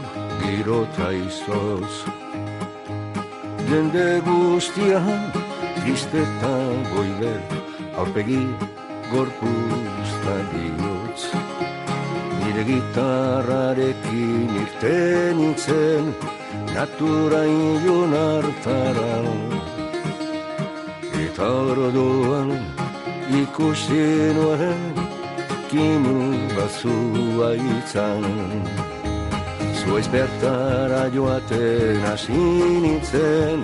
Elur girota izoz Jende guztia tristeta goiber Aurpegi gorpuzta bihotz Nire gitarrarekin irten nintzen Natura ilun hartara. Eta orduan ikusi nuen Kimu bazua itzan Zuaiz bertara joaten hasi nintzen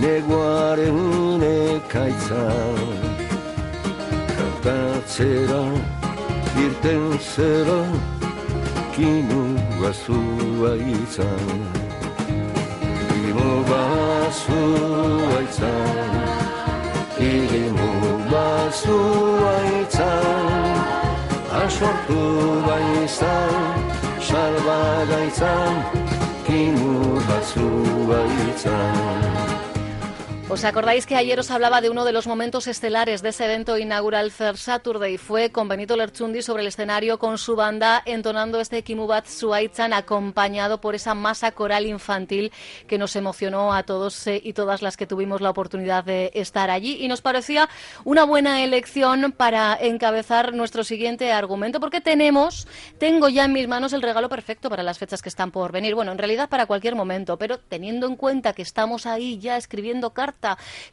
Neguaren ekaitzan Kantatzera, irten zera Kinu gazua izan Kinu gazua izan Kinu gazua izan Asortu bai izan salba gaitzan, kimur batzu baitzan. ¿Os acordáis que ayer os hablaba de uno de los momentos estelares de ese evento inaugural Fair Saturday? Fue con Benito Lerchundi sobre el escenario con su banda entonando este Kimubat Suaichan acompañado por esa masa coral infantil que nos emocionó a todos eh, y todas las que tuvimos la oportunidad de estar allí y nos parecía una buena elección para encabezar nuestro siguiente argumento porque tenemos, tengo ya en mis manos el regalo perfecto para las fechas que están por venir. Bueno, en realidad para cualquier momento, pero teniendo en cuenta que estamos ahí ya escribiendo cartas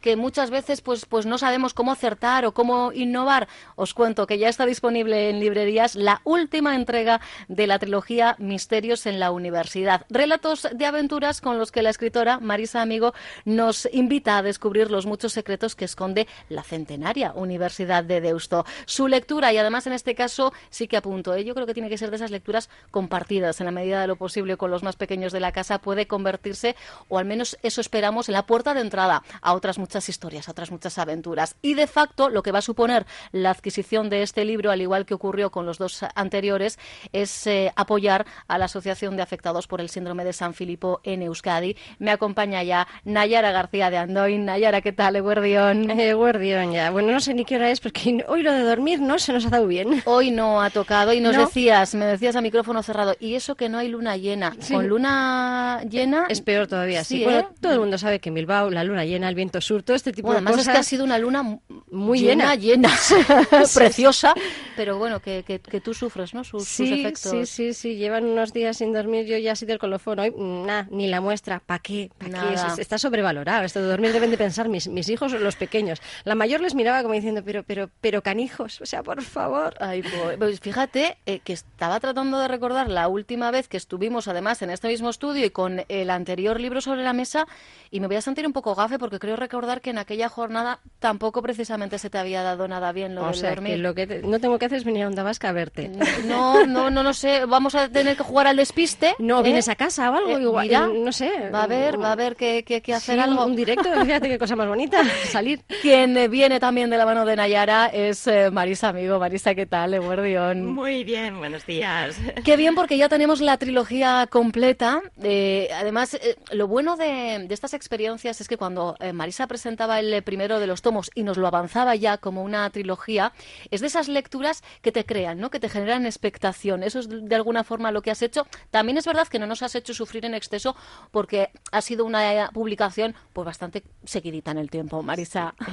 que muchas veces pues, pues no sabemos cómo acertar o cómo innovar. Os cuento que ya está disponible en librerías la última entrega de la trilogía Misterios en la Universidad. Relatos de aventuras con los que la escritora Marisa Amigo nos invita a descubrir los muchos secretos que esconde la centenaria Universidad de Deusto. Su lectura, y además en este caso sí que apunto, ¿eh? yo creo que tiene que ser de esas lecturas compartidas en la medida de lo posible con los más pequeños de la casa, puede convertirse, o al menos eso esperamos, en la puerta de entrada a otras muchas historias, a otras muchas aventuras. Y de facto, lo que va a suponer la adquisición de este libro, al igual que ocurrió con los dos anteriores, es eh, apoyar a la Asociación de Afectados por el Síndrome de San Filipo en Euskadi. Me acompaña ya Nayara García de Andoin. Nayara, ¿qué tal? Eguardión. Eguardión, ya. Bueno, no sé ni qué hora es porque hoy lo de dormir no se nos ha dado bien. Hoy no ha tocado y nos No. decías, me decías a micrófono cerrado, y eso que no hay luna llena. Sí. Con luna llena Es peor todavía, sí. Sí, Bueno, ¿eh? todo el mundo sabe que en Bilbao la luna llena, el viento sur, todo este tipo Bueno, de además cosas. es que ha sido una luna mu- muy llena, llena. llena, preciosa, pero bueno, que, que, que tú sufres, ¿no? Sus, sus Sí, efectos. sí, sí, sí, llevan unos días sin dormir, yo ya así del colofón, hoy, nada, ni la muestra, ¿para qué? ¿Pa' qué? Es- Está sobrevalorado, esto de dormir deben de pensar mis, mis hijos los pequeños. La mayor les miraba como diciendo, pero, pero, pero canijos, o sea, por favor. Ay, pues fíjate eh, que estaba tratando de recordar la última vez que estuvimos además en este mismo estudio y con el anterior libro sobre la mesa y me voy a sentir un poco gafe porque creo recordar que en aquella jornada tampoco precisamente se te había dado nada bien lo o del sea, dormir. que lo que te- no tengo que hacer es venir a Onda Vasca a verte. No, no, no lo sé. Vamos a tener que jugar al despiste. No, ¿eh? vienes a casa o algo, Eh, igual, mira, no sé. Va a haber, va a haber que, que- que hacer Sí, algo. Un directo, fíjate qué cosa más bonita, salir. Quien eh, viene también de la mano de Nayara es eh, Marisa Amigo. Marisa, ¿qué tal? Eguardión. Muy bien, buenos días. Qué bien porque ya tenemos la trilogía completa. Eh, además, eh, lo bueno de, de estas experiencias es que cuando eh, Marisa presentaba el primero de los tomos y nos lo avanzaba ya como una trilogía, es de esas lecturas que te crean, ¿no? que te generan expectación. Eso es de alguna forma lo que has hecho. También es verdad que no nos has hecho sufrir en exceso porque ha sido una publicación pues bastante seguidita en el tiempo, Marisa.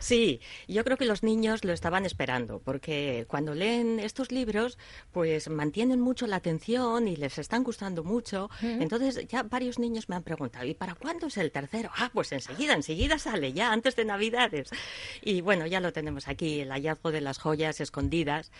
Sí, yo creo que los niños lo estaban esperando porque cuando leen estos libros pues mantienen mucho la atención y les están gustando mucho. Entonces ya varios niños me han preguntado, ¿y para cuándo es el tercero? Ah, pues enseguida, enseguida sale, ya antes de Navidades. Y bueno, ya lo tenemos aquí, el hallazgo de las joyas escondidas.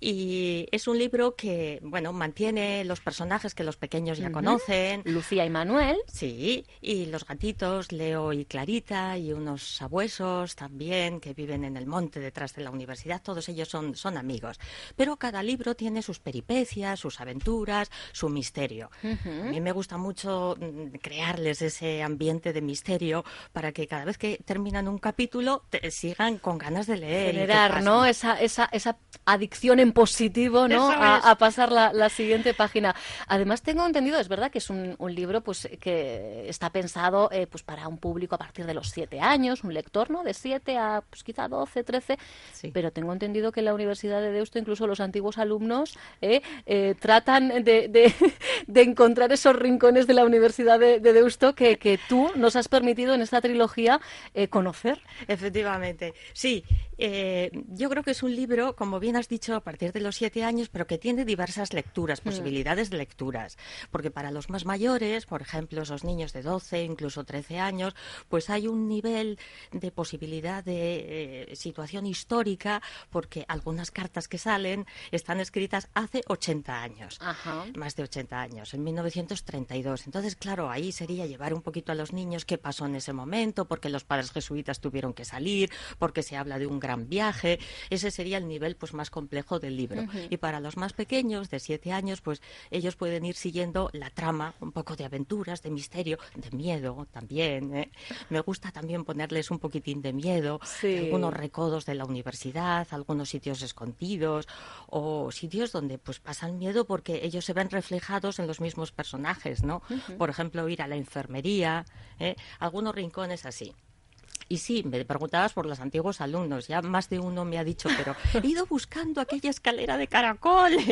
Y es un libro que, bueno, mantiene los personajes que los pequeños ya conocen. Lucía y Manuel. Sí, y los gatitos, Leo y Clarita, y unos sabuesos también que viven en el monte detrás de la universidad. Todos ellos son, son amigos. Pero cada libro tiene sus peripecias, sus aventuras, su misterio. A mí me gusta mucho mm, crearles ese ambiente de misterio para que cada vez que terminan un capítulo te sigan con ganas de leer. Generar. ¿no? Esa, esa, esa adicción en positivo, ¿no? A, pasar la, la siguiente página. Además, tengo entendido, es verdad que es un, un libro pues que está pensado eh, pues para un público a partir de los siete años, un lector, ¿no? De siete a pues quizá 12, 13. Sí. Pero tengo entendido que en la Universidad de Deusto, incluso los antiguos alumnos, eh, eh, tratan de, de- de encontrar esos rincones de la Universidad de, de Deusto que, que tú nos has permitido en esta trilogía eh, conocer. Efectivamente, sí. eh, yo creo que es un libro, como bien has dicho, a partir de los siete años, pero que tiene diversas lecturas, posibilidades de lecturas. Porque para los más mayores, por ejemplo, esos niños de 12, incluso 13 años, pues hay un nivel de posibilidad de eh, situación histórica, porque algunas cartas que salen están escritas hace 80 años Ajá. más de 80 años, en 1932. Entonces, claro, ahí sería llevar un poquito a los niños qué pasó en ese momento, porque los padres jesuitas tuvieron que salir, porque se habla de un gran viaje. Ese sería el nivel pues más complejo del libro. Y para los más pequeños, de 7 años, pues ellos pueden ir siguiendo la trama, un poco de aventuras, de misterio, de miedo también. ¿eh? Me gusta también ponerles un poquitín de miedo, Sí. algunos recodos de la universidad, algunos sitios escondidos o sitios donde pues pasan miedo porque ellos se ven reflejados en los mismos personajes, ¿no? Por ejemplo, ir a la enfermería, ¿eh? algunos rincones así. Y sí, me preguntabas por los antiguos alumnos. Ya más de uno me ha dicho, pero he ido buscando aquella escalera de caracol.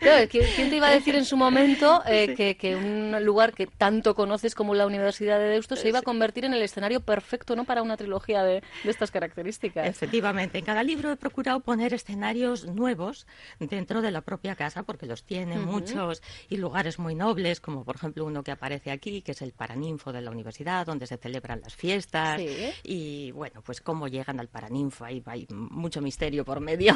Claro, ¿quién quién te iba a decir en su momento eh, que, que un lugar que tanto conoces como la Universidad de Deusto se iba a convertir en el escenario perfecto ¿no? para una trilogía de, de estas características? Efectivamente, en cada libro he procurado poner escenarios nuevos dentro de la propia casa, porque los tiene muchos y lugares muy nobles, como por ejemplo uno que aparece aquí, que es el Paraninfo de la universidad, donde se celebran las fiestas. Sí. Y bueno, pues cómo llegan al Paraninfo, ahí hay mucho misterio por medio.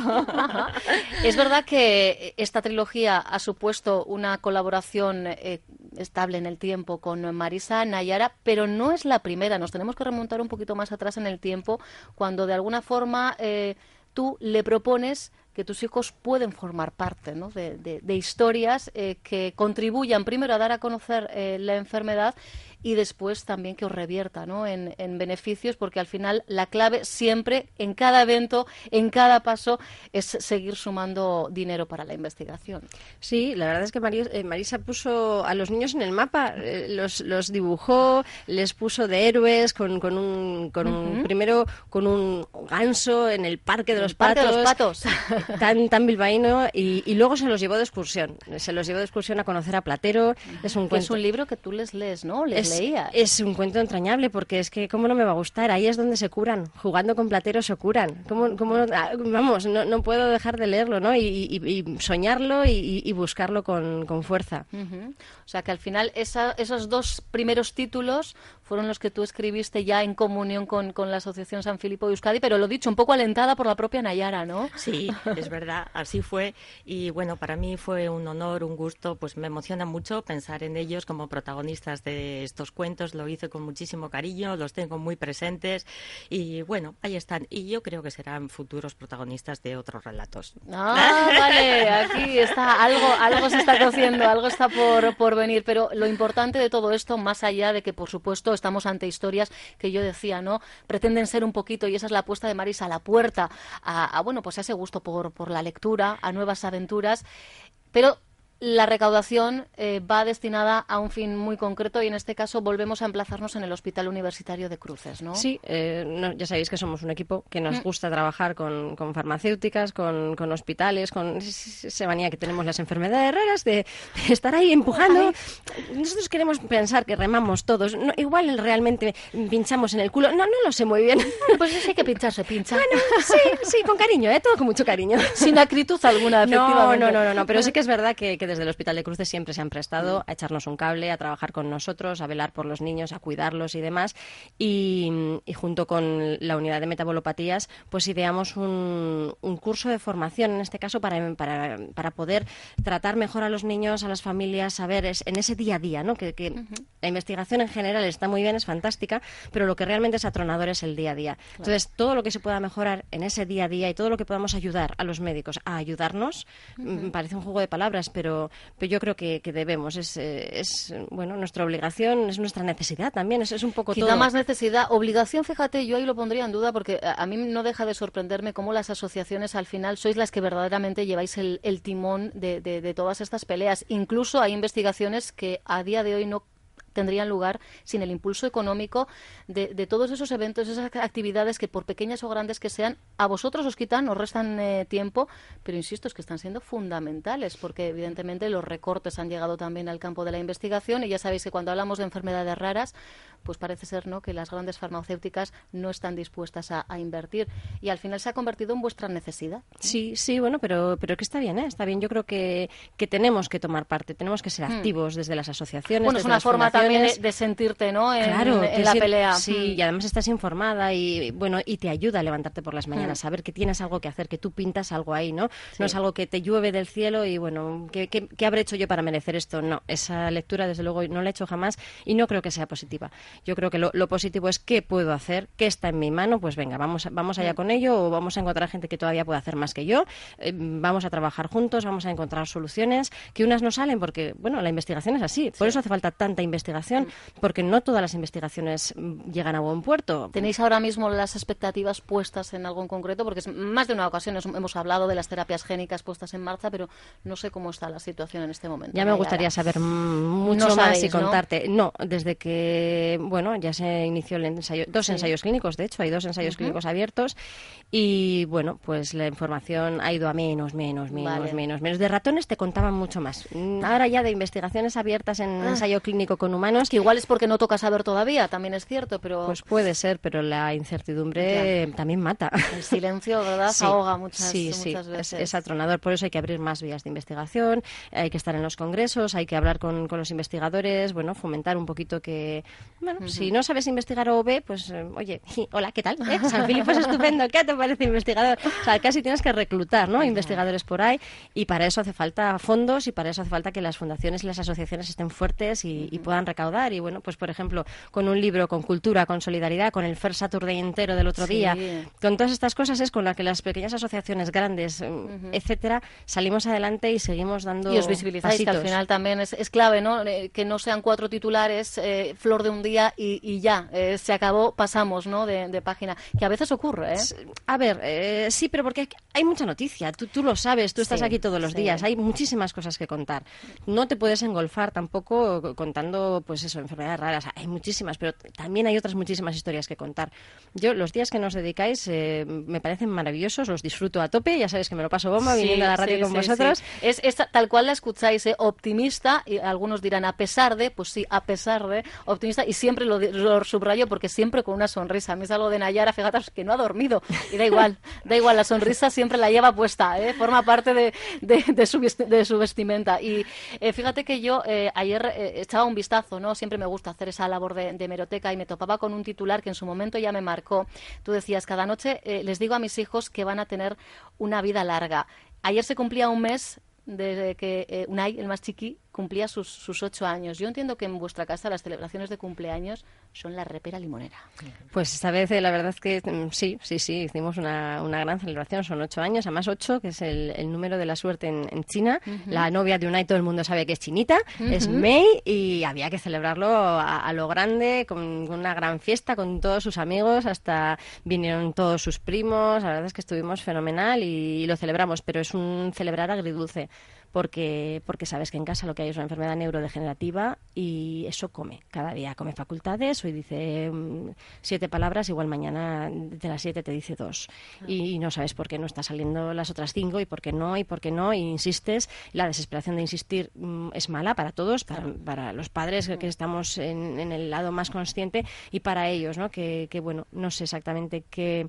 Es verdad que esta trilogía ha supuesto una colaboración eh, estable en el tiempo con Marisa Nayara, pero no es la primera. Nos tenemos que remontar un poquito más atrás en el tiempo, cuando de alguna forma eh, tú le propones que tus hijos pueden formar parte ¿no? de, de- de historias eh, que contribuyan primero a dar a conocer eh, la enfermedad y después también que os revierta ¿no? en, en beneficios, porque al final la clave siempre, en cada evento, en cada paso, es seguir sumando dinero para la investigación. Sí, la verdad es que Mari- eh, Marisa puso a los niños en el mapa, eh, los, los dibujó, les puso de héroes con, con un, con un primero con un ganso en el parque de los Parque de patos, los Patos. tan tan bilbaíno y, y luego se los llevó de excursión, se los llevó de excursión a conocer a Platero, es un cuento es un libro que tú les lees, ¿no? Les es, leías. es un cuento entrañable porque es que cómo no me va a gustar, ahí es donde se curan, jugando con Platero se curan, ¿Cómo, cómo ah, vamos, no, no puedo dejar de leerlo, ¿no? Y, y- y soñarlo y, y buscarlo con, con fuerza. Ujú. O sea que al final esa- esos dos primeros títulos fueron los que tú escribiste ya en comunión con, con la Asociación San Filipo de Euskadi, pero lo dicho, un poco alentada por la propia Nayara, ¿no? Sí, es verdad, así fue. Y bueno, para mí fue un honor, un gusto, pues me emociona mucho pensar en ellos como protagonistas de estos cuentos. Lo hice con muchísimo cariño, los tengo muy presentes y bueno, ahí están. Y yo creo que serán futuros protagonistas de otros relatos. Ah, vale, aquí está, algo, algo se está cociendo, algo está por, por venir, pero lo importante de todo esto, más allá de que, por supuesto, estamos ante historias que yo decía, ¿no? Pretenden ser un poquito, y esa es la apuesta de Marisa, a la puerta a, a, bueno, pues a ese gusto por, por la lectura, a nuevas aventuras, pero la recaudación eh, va destinada a un fin muy concreto y en este caso volvemos a emplazarnos en el Hospital Universitario de Cruces, ¿no? Sí, eh, ya sabéis que somos un equipo que nos mm. gusta trabajar con, farmacéuticas, con, hospitales, con esa manía que tenemos las enfermedades raras de, estar ahí empujando. Nosotros queremos pensar que remamos todos. igual realmente pinchamos en el culo. No, no lo sé muy bien. Pues sí hay que pincharse, pincha. Bueno, sí, sí, con cariño, ¿eh? todo con mucho cariño. Sin acritud alguna, efectivamente. No, no, no, no, pero sí que es verdad que desde el Hospital de Cruces siempre se han prestado a echarnos un cable, a trabajar con nosotros, a velar por los niños, a cuidarlos y demás. Y, junto con la unidad de metabolopatías, pues ideamos un, curso de formación, en este caso, para, para, poder tratar mejor a los niños, a las familias, saber es, en ese día a día, ¿no? Que, la investigación en general está muy bien, es fantástica, pero lo que realmente es atronador es el día a día. Entonces, todo lo que se pueda mejorar en ese día a día y todo lo que podamos ayudar a los médicos a ayudarnos, mm, parece un juego de palabras, pero pero, yo creo que, debemos. Es, eh, es, bueno, nuestra obligación, es nuestra necesidad también. Es, es un poco Quizá más necesidad. Obligación, fíjate, yo ahí lo pondría en duda porque a, mí no deja de sorprenderme cómo las asociaciones al final sois las que verdaderamente lleváis el, timón de, de todas estas peleas. Incluso hay investigaciones que a día de hoy no tendrían lugar sin el impulso económico de, todos esos eventos, esas actividades que por pequeñas o grandes que sean, a vosotros os quitan, os restan eh, tiempo, pero insisto, es que están siendo fundamentales, porque evidentemente los recortes han llegado también al campo de la investigación y ya sabéis que cuando hablamos de enfermedades raras, pues parece ser ¿no? que las grandes farmacéuticas no están dispuestas a, invertir y al final se ha convertido en vuestra necesidad. Sí, sí, bueno, pero, pero que está bien, ¿eh? está bien. Yo creo que, que tenemos que tomar parte, tenemos que ser hmm. activos desde las asociaciones. Bueno, es una forma también de, sentirte ¿no? en, en la pelea. Sí, hmm. y además estás informada y bueno y te ayuda a levantarte por las mañanas, hmm. saber que tienes algo que hacer, que tú pintas algo ahí, ¿no? No es algo que te llueve del cielo y bueno, ¿qué, qué, habré hecho yo para merecer esto? No, esa lectura desde luego no la he hecho jamás y no creo que sea positiva. Yo creo que lo, positivo es qué puedo hacer, qué está en mi mano, pues venga, vamos, vamos allá con ello o vamos a encontrar gente que todavía puede hacer más que yo, eh, vamos a trabajar juntos, vamos a encontrar soluciones, que unas no salen porque, bueno, la investigación es así, por eso hace falta tanta investigación, porque no todas las investigaciones mm, llegan a buen puerto. ¿Tenéis ahora mismo las expectativas puestas en algo en concreto? Porque más de una ocasión hemos hablado de las terapias génicas puestas en marcha, pero no sé cómo está la situación en este momento. Ya me gustaría saber mucho más y contarte. ¿no? desde que, bueno, ya se inició el ensayo, dos ensayos clínicos, de hecho, hay dos ensayos clínicos abiertos y, bueno, pues la información ha ido a menos, menos, menos, menos, menos. De ratones te contaban mucho más. Ahora ya de investigaciones abiertas en ah. ensayo clínico con humanos. Que igual es porque no toca saber todavía, también es cierto, pero... Pues puede ser, pero la incertidumbre también mata. El silencio, ¿verdad? Ahoga muchas, sí, sí, Es, atronador, por eso hay que abrir más vías de investigación, hay que estar en los congresos, hay que hablar con, con los investigadores, bueno, fomentar un poquito que, bueno, si no sabes investigar OB, pues, eh, oye, hola, ¿qué tal? ¿Eh? San Filipo es estupendo, ¿qué te parece investigador? O sea, casi tienes que reclutar, ¿no? Investigadores por ahí y para eso hace falta fondos y para eso hace falta que las fundaciones y las asociaciones estén fuertes y, puedan recaudar. Y bueno, pues por ejemplo, con un libro, con cultura, con solidaridad, con el First Saturday entero del otro día, con todas estas cosas es con las que las pequeñas asociaciones grandes, mm, etcétera, salimos adelante y seguimos dando Y os visibilizáis, que al final también es, clave, ¿no? Eh, que no sean cuatro titulares, eh, flor de un día y, ya, eh, se acabó, pasamos, ¿no? De, página, que a veces ocurre, ¿eh? A ver, sí, pero porque hay mucha noticia, tú, tú lo sabes, tú estás aquí todos los días, hay muchísimas cosas que contar. No te puedes engolfar tampoco contando, pues eso, enfermedades raras, hay muchísimas, pero también hay otras muchísimas historias que contar. Yo, los días que nos dedicáis me parecen maravillosos, los disfruto a tope, ya sabes que me lo paso bomba viniendo a la radio con vosotros. Es, es, tal cual la escucháis, optimista, y algunos dirán a pesar de, pues sí, a pesar de, optimista, y siempre lo, subrayo porque siempre con una sonrisa. A mí es algo de Nayara, fíjate, que no ha dormido, y da igual, da igual, la sonrisa siempre la lleva puesta, ¿eh? forma parte de, su, de su vestimenta. Y eh, fíjate que yo eh, ayer echaba un vistazo, ¿no? Siempre me gusta hacer esa labor de, de meroteca y me topaba con un titular que en su momento ya me marcó. Tú decías, cada noche les digo a mis hijos que van a tener una vida larga. Ayer se cumplía un mes desde que Unai, el más chiqui, cumplía sus, sus, ocho años. Yo entiendo que en vuestra casa las celebraciones de cumpleaños son la repera limonera. Pues esta vez eh, la verdad es que mm, sí, sí, sí, hicimos una, una gran celebración. Son ocho años, además ocho, que es el, el número de la suerte en, en China. La novia de Unai, todo el mundo sabe que es chinita, es Mei, y había que celebrarlo a, lo grande, con una gran fiesta, con todos sus amigos, hasta vinieron todos sus primos. La verdad es que estuvimos fenomenal y, y lo celebramos, pero es un celebrar agridulce porque, porque sabes que en casa lo que hay es una enfermedad neurodegenerativa y eso come. Cada día come facultades, hoy dice mm, siete palabras, igual mañana de las siete te dice dos. Y, no sabes por qué no está saliendo las otras cinco y por qué no y por qué no, y insistes. La desesperación de insistir mm, es mala para todos, para, para los padres que estamos en, en, el lado más consciente y para ellos, ¿no? Que, que bueno, no sé exactamente qué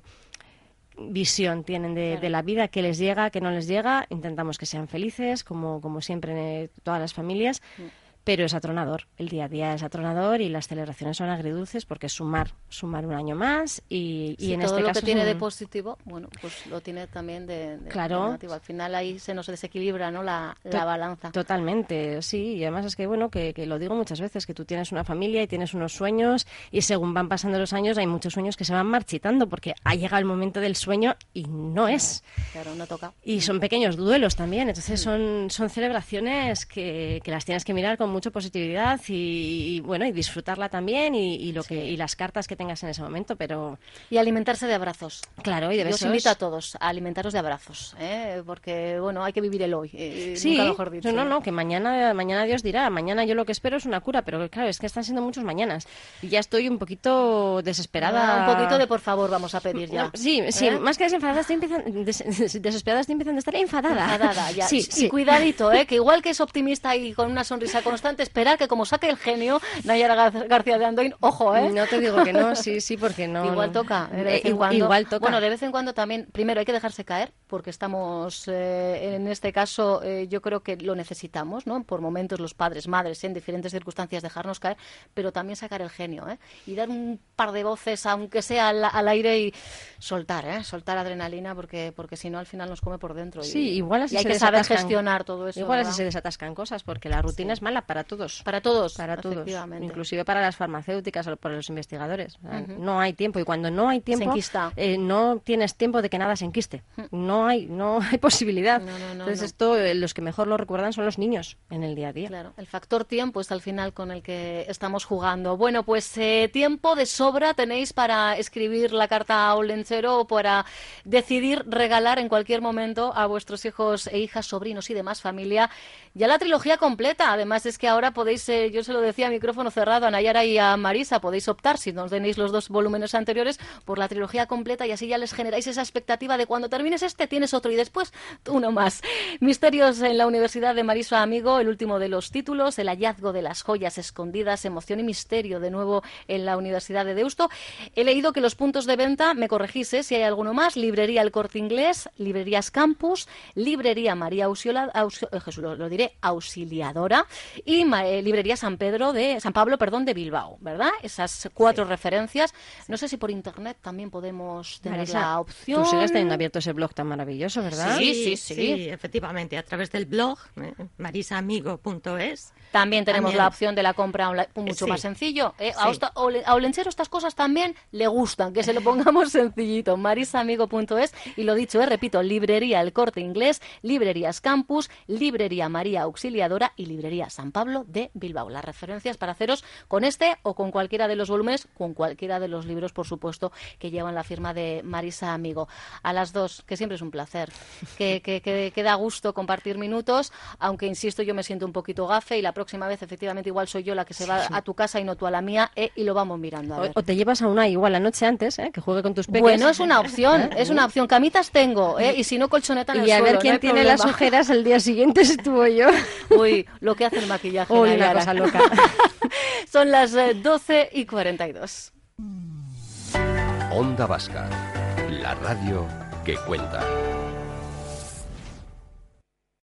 visión tienen de, la vida, qué les llega, qué no les llega. Intentamos que sean felices, como, como siempre en todas las familias. Mm pero es atronador. El día a día es atronador y las celebraciones son agridulces porque es sumar, sumar un año más y, y en todo este lo caso que tiene de positivo, bueno, pues lo tiene también de, claro. negativo. Al final ahí se nos desequilibra, ¿no? La, la balanza. Totalmente, sí. Y además es que bueno, que, que, lo digo muchas veces, que tú tienes una familia y tienes unos sueños y según van pasando los años hay muchos sueños que se van marchitando porque ha llegado el momento del sueño y no es. Claro, no toca. Y son pequeños duelos también. Entonces son, son celebraciones que, que las tienes que mirar con mucha positividad y, bueno y disfrutarla también y, lo que y las cartas que tengas en ese momento pero y alimentarse de abrazos claro y de besos. Yo os invito a todos a alimentaros de abrazos ¿eh? porque bueno hay que vivir el hoy eh, sí mejor dicho, no no no que mañana mañana Dios dirá mañana yo lo que espero es una cura pero claro es que están siendo muchos mañanas y ya estoy un poquito desesperada un poquito de por favor vamos a pedir ya sí sí ¿Eh? más que desenfadada estoy empezando des, desesperada estoy empezando a estar enfadada enfadada ya sí, sí, cuidadito ¿eh? que igual que es optimista y con una sonrisa constante esperar que como saque el genio Nayara García de Andoin, ojo, ¿eh? No te digo que no, sí, sí, porque no. Igual no. toca, de Eh, vez en igual, cuando. igual toca. Bueno, de vez en cuando también, primero hay que dejarse caer, porque estamos, eh, en este caso, eh, yo creo que lo necesitamos, ¿no? Por momentos los padres, madres, en diferentes circunstancias dejarnos caer, pero también sacar el genio, ¿eh? Y dar un par de voces, aunque sea al, al aire y soltar, ¿eh? Soltar adrenalina, porque, porque si no al final nos come por dentro. Y, Sí, igual así y hay se que saber gestionar todo eso. Igual así ¿verdad? se desatascan cosas, porque la rutina es mala para todos. Para todos, Para todos, inclusive para las farmacéuticas o para los investigadores. No hay tiempo y cuando no hay tiempo, eh, no tienes tiempo de que nada se enquiste. No hay, no hay posibilidad. No, no, no, Entonces esto, eh, los que mejor lo recuerdan son los niños en el día a día. Claro, el factor tiempo es al final con el que estamos jugando. Bueno, pues eh, tiempo de sobra tenéis para escribir la carta a Olenchero o para decidir regalar en cualquier momento a vuestros hijos e hijas, sobrinos y demás familia ya la trilogía completa. Además es que ahora podéis, eh, yo se lo decía a micrófono cerrado a Nayara y a Marisa, podéis optar, si nos tenéis los dos volúmenes anteriores, por la trilogía completa y así ya les generáis esa expectativa de cuando termines este tienes otro y después uno más. Misterios en la Universidad de Marisa Amigo, el último de los títulos, el hallazgo de las joyas escondidas, emoción y misterio de nuevo en la Universidad de Deusto. He leído que los puntos de venta, me corregís eh, si hay alguno más, librería El Corte Inglés, librerías Campus, librería María Auxiola- Aux- eh, Jesús, lo diré, Auxiliadora y eh, librería San Pedro de San Pablo, perdón, de Bilbao, ¿verdad? Esas cuatro referencias. No sé si por internet también podemos tener Marisa, la opción. Tú sigues teniendo abierto ese blog tan maravilloso, ¿verdad? Sí, sí, sí. efectivamente, a través del blog eh, marisaamigo.es. También tenemos También. la opción de la compra online, mucho Sí. más sencillo. ¿eh? A, Sí. Osta- a Ole- a Olenchero estas cosas también le gustan, que se lo pongamos sencillito. marisaamigo.es y lo dicho, eh, repito, librería El Corte Inglés, librerías Campus, librería María Auxiliadora y librería San Pablo de Bilbao. Las referencias para haceros con este o con cualquiera de los volúmenes, con cualquiera de los libros, por supuesto, que llevan la firma de Marisa Amigo. A las dos, que siempre es un placer, que, que, que, que da gusto compartir minutos, aunque insisto, yo me siento un poquito gafe y la próxima vez efectivamente igual soy yo la que se va a tu casa y no tú a la mía eh, y lo vamos mirando. A ver. O, o te llevas a una igual la noche antes, ¿eh? que juegue con tus peques. Bueno, es una opción, es una opción. Camitas tengo, ¿eh? y si no colchoneta en el Y a ver suelo, no quién hay tiene las problema. ojeras el día siguiente, si tú o yo. Uy, lo que hace el maquillaje. Uy, una cosa loca. Son las eh, 12 y 42. Onda Vasca, la radio que cuenta.